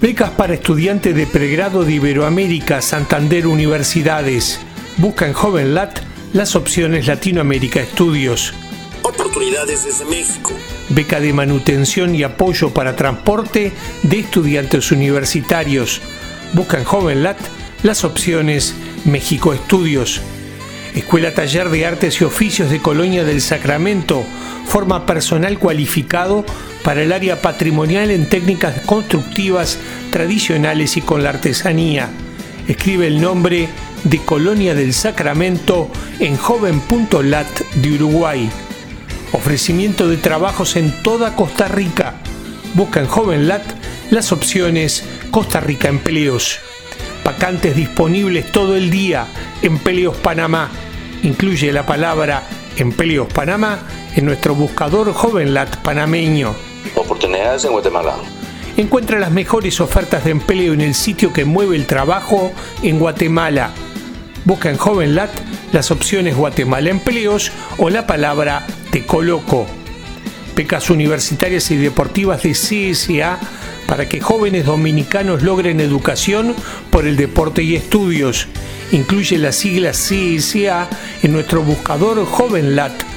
Becas para estudiantes de pregrado de Iberoamérica, Santander Universidades. Busca en JovenLat las opciones Latinoamérica Estudios. Oportunidades desde México. Beca de manutención y apoyo para transporte de estudiantes universitarios. Busca en JovenLat las opciones México Estudios. Escuela Taller de Artes y Oficios de Colonia del Sacramento forma personal cualificado para el área patrimonial en técnicas constructivas tradicionales y con la artesanía. Escribe el nombre de Colonia del Sacramento en joven.lat de Uruguay. Ofrecimiento de trabajos en toda Costa Rica. Busca en JovenLat las opciones Costa Rica Empleos. Vacantes disponibles todo el día. Empleos Panamá. Incluye la palabra Empleos Panamá en nuestro buscador JovenLat panameño. Oportunidades en Guatemala. Encuentra las mejores ofertas de empleo en el sitio que mueve el trabajo en Guatemala. Busca en JovenLat las opciones Guatemala Empleos o la palabra Te Coloco. Becas universitarias y deportivas de CSA para que jóvenes dominicanos logren educación por el deporte y estudios. Incluye las siglas CSA en nuestro buscador JovenLat